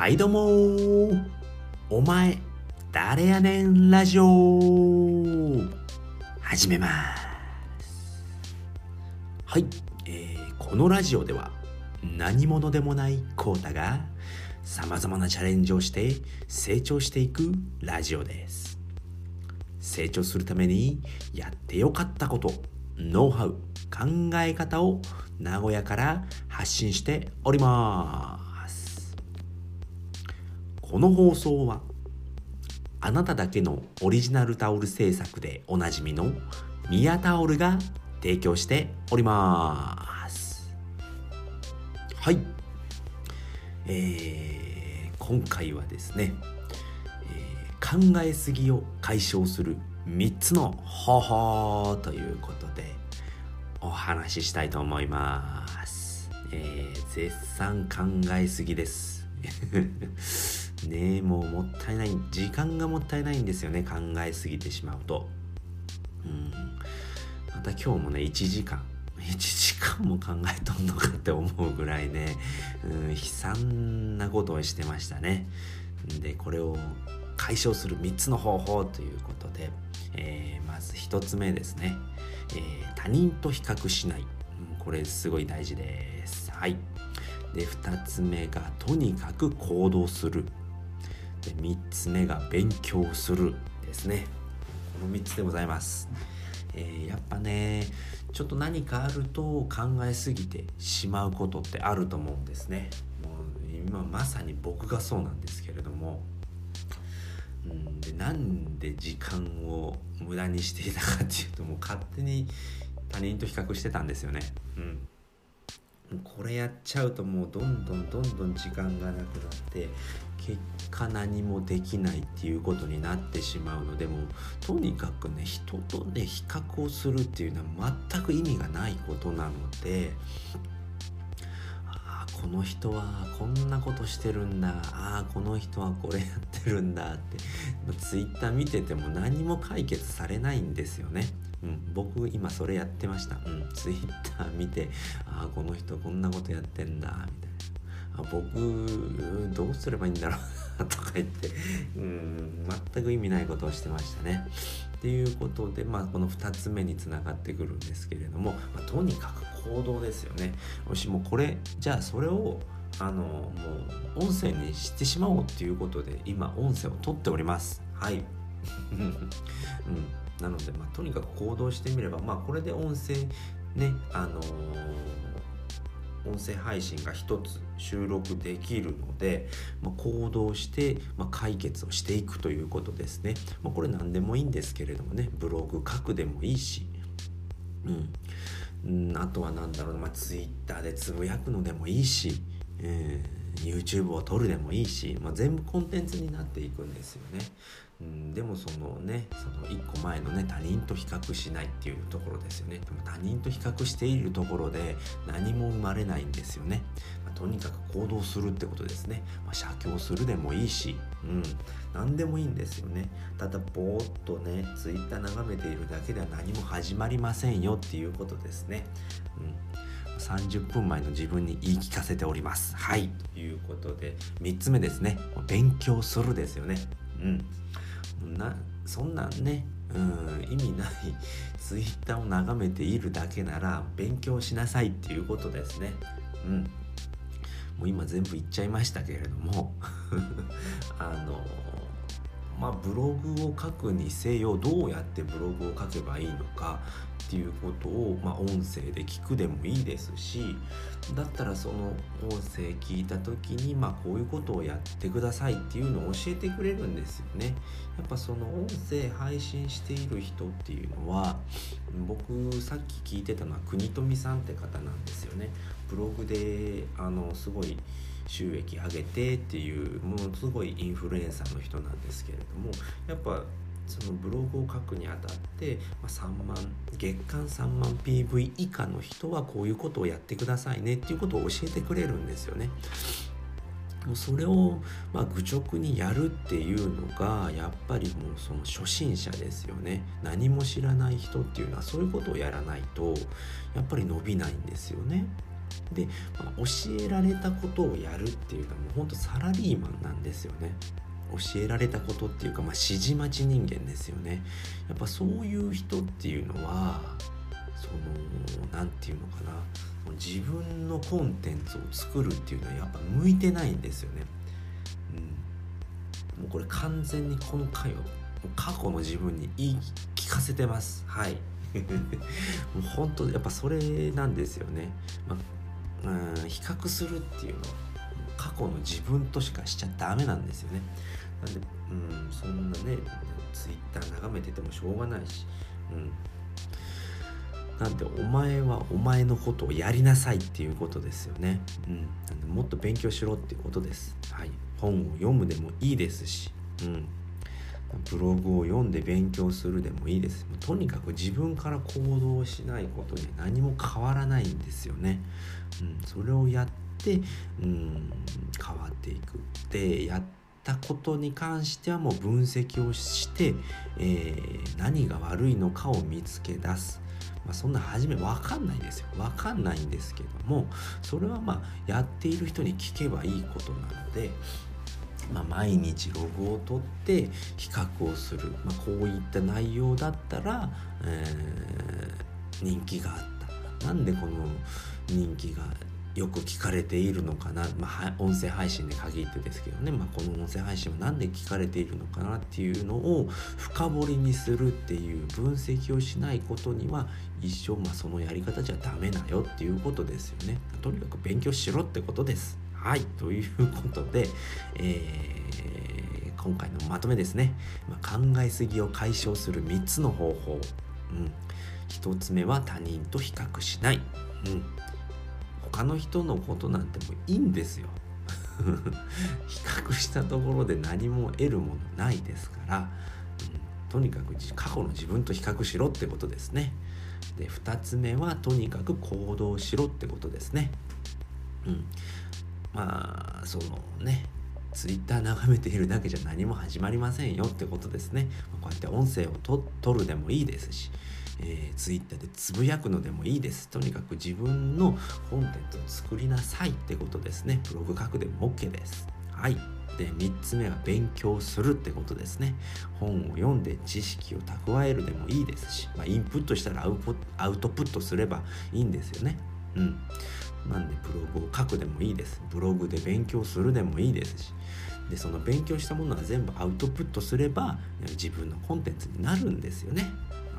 はいどうもお前誰やねんラジオ。始めます。はい、えー、このラジオでは何者でもないコータがさまざまなチャレンジをして成長していくラジオです。成長するためにやってよかったことノウハウ考え方を名古屋から発信しております。この放送はあなただけのオリジナルタオル制作でおなじみのミヤタオルが提供しておりますはいえー、今回はですね、えー、考えすぎを解消する3つの方法ということでお話ししたいと思います。えー、絶賛考えすぎです。ねえ、もうもったいない。時間がもったいないんですよね。考えすぎてしまうと。うん。また今日もね、1時間。1時間も考えとんのかって思うぐらいね、うん、悲惨なことをしてましたね。で、これを解消する3つの方法ということで、えー、まず1つ目ですね。えー、他人と比較しない、うん、これすごい大事ですはいで2つ目がとにかく行動するで3つ目が勉強するですね。この3つでございます、えー、やっぱねちょっと何かあると考えすぎてしまうことってあると思うんですね。もう今まさに僕がそうなんですけれども。うん、でなんで時間を無駄にしていたかっていうともう勝手に他人と比較してたんですよね。うん。これやっちゃうともうどんどんどんどん時間がなくなって結果何もできないっていうことになってしまうのでもとにかくね人とね比較をするっていうのは全く意味がないことなのであこの人はこんなことしてるんだああこの人はこれやってるんだってツイッター見てても何も解決されないんですよね。うん、僕今それやってました。うん、ツイッター見てああこの人こんなことやってんだみたいな。あ僕どうすればいいんだろうなとか言ってうん全く意味ないことをしてましたね。っていうことで、まあ、この2つ目につながってくるんですけれども、まあ、とにかく行動ですよね。もしもこれじゃあそれをあのもう音声にしてしまおうっていうことで今音声を取っております。はい。うん、なので、まあ、とにかく行動してみれば、まあ、これで音声ねあのー音声配信が一つ収録できるので、まあ、行動して、まあ、解決をしていくということですね。まあ、これ何でもいいんですけれどもねブログ書くでもいいし、うん、うん、あとは何だろうな、まあ、Twitter でつぶやくのでもいいし、えー、YouTube を撮るでもいいし、まあ、全部コンテンツになっていくんですよね。うん、でもそのねその1個前のね他人と比較しないっていうところですよね。でも他人と比較しているところで何も生まれないんですよね、まあ、とにかく行動するってことですね、まあ、写経するでもいいし、うん、何でもいいんですよね。ただぼーっとね Twitter 眺めているだけでは何も始まりませんよっていうことですね、うん、30分前の自分に言い聞かせております。はい。ということで3つ目ですね。勉強するですよね。うん。なそんなんねうん意味ない ツイッターを眺めているだけなら勉強しなさいっていうことですね。うん。もう今全部言っちゃいましたけれども あのまあブログを書くにせよどうやってブログを書けばいいのかっていうことを、まあ、音声で聞くでもいいですしだったらその音声聞いた時に、まあ、こういうことをやってくださいっていうのを教えてくれるんですよね。やっぱその音声配信している人っていうのは僕さっき聞いてたのは国富さんって方なんですよね。ブログであのすごい収益上げてっていうものすごいインフルエンサーの人なんですけれどもやっぱそのブログを書くにあたって、まあ、3万月間3万 PV 以下の人はこういうことをやってくださいねっていうことを教えてくれるんですよね。もうそれを、まあ、愚直にやるっていうのがやっぱりもうその初心者ですよね何も知らない人っていうのはそういうことをやらないとやっぱり伸びないんですよね。で、まあ、教えられたことをやるっていうのはもうほんとサラリーマンなんですよね教えられたことっていうか、まあ、指示待ち人間ですよね。やっぱそういう人っていうのはその何て言うのかな。自分のコンテンツを作るっていうのはやっぱ向いてないんですよね、うん、もうこれ完全にこの回は過去の自分に言い聞かせてます。はい。もう本当やっぱそれなんですよね、まあ、うん比較するっていうのは過去の自分としかしちゃダメなんですよね。なんでうんそんなねツイッター眺めててもしょうがないしうん。なんでお前はお前のことをやりなさいっていうことですよね。うん、なんでもっと勉強しろっていうことです。はい、本を読むでもいいですし、うん、ブログを読んで勉強するでもいいです。とにかく自分から行動しないことに何も変わらないんですよね、うん、それをやって、うん、変わっていく。でやったことに関してはもう分析をして、えー、何が悪いのかを見つけ出す。まあ、そんな初め分かんないですよ。分かんないんですけどもそれはまあやっている人に聞けばいいことなのでまあ、毎日ログを取って比較をする、まあ、こういった内容だったら、えー、人気があった。なんでこの人気がよく聞かれているのかな、まあ、音声配信で限ってですけどね、まあ、この音声配信は何で聞かれているのかなっていうのを深掘りにするっていう分析をしないことには一生、まあ、そのやり方じゃダメだよっていうことですよね。とにかく勉強しろってことです。はい。ということで、えー、今回のまとめですね、まあ、考えすぎを解消する3つの方法、うん、1つ目は他人と比較しない、うん、他の人のことなんてもういいんですよ。比較したところで何も得るものないですから、うん、とにかく過去の自分と比較しろってことですね。で2つ目はとにかく行動しろってことですね。うん。まあそのねツイッター眺めているだけじゃ何も始まりませんよってことですね。こうやって音声をと取るでもいいですし、えー、ツイッターでつぶやくのでもいいです。とにかく自分のコンテンツを作りなさいってことですね。ブログ書くでも OK です。はい。で3つ目は勉強するってことですね。本を読んで知識を蓄えるでもいいですし、まあ、インプットしたらアウトプットすればいいんですよね。うん。なんでブログを書くでもいいですブログで勉強するでもいいですしでその勉強したものは全部アウトプットすれば自分のコンテンツになるんですよね、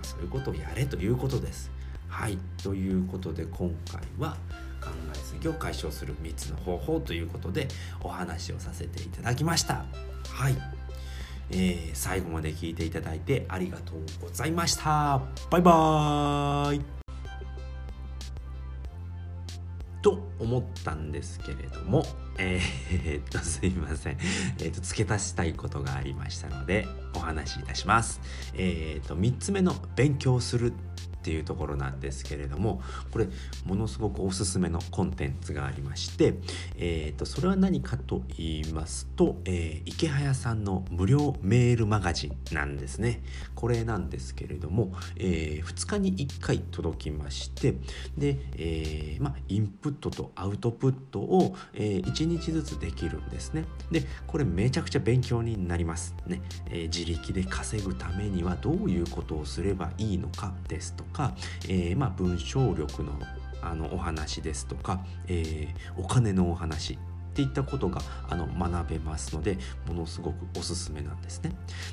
そういうことをやれということです。はい。ということで今回は考えすぎを解消する3つの方法ということでお話をさせていただきました。はい、えー、最後まで聞いていただいてありがとうございました。バイバーイ。思ったんですけれども、えー、っと、すいません。えー、っと、付け足したいことがありましたので、お話しいたします。えー、っと、3つ目の勉強するっていうところなんですけれどもこれものすごくおすすめのコンテンツがありまして、えーと、それは何かと言いますと、えー、池早さんの無料メールマガジンなんですね。これなんですけれども、えー、2日に1回届きましてで、えー、まあ、インプットとアウトプットを、え1日ずつできるんですね。でこれめちゃくちゃ勉強になりますね、え自力で稼ぐためにはどういうことをすればいいのかですとか、えー、まあ、文章力のあのお話ですとか、えー、お金のお話っていったことがあの学べますのでものすごくおすすめなんですね。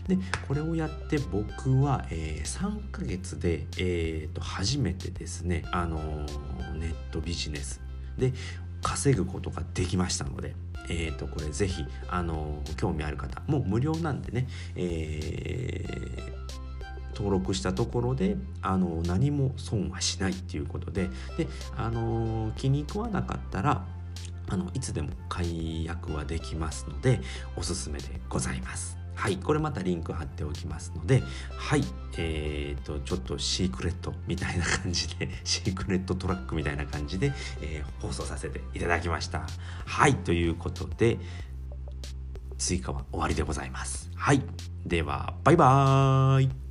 でこれをやって僕は、えー、3ヶ月で、えーと、初めてですね、あのネットビジネスで稼ぐことができましたので。えーと、これぜひ、あの興味ある方もう無料なんでね、え登録したところであの何も損はしないっていうことでであの気に食わなかったらあのいつでも解約はできますのでおすすめでございます。はい、これまたリンク貼っておきますので、はい、えーと、ちょっとシークレットみたいな感じで、シークレットトラックみたいな感じで、えー、放送させていただきました。はい、ということで、追加は終わりでございます。はい、では、バイバーイ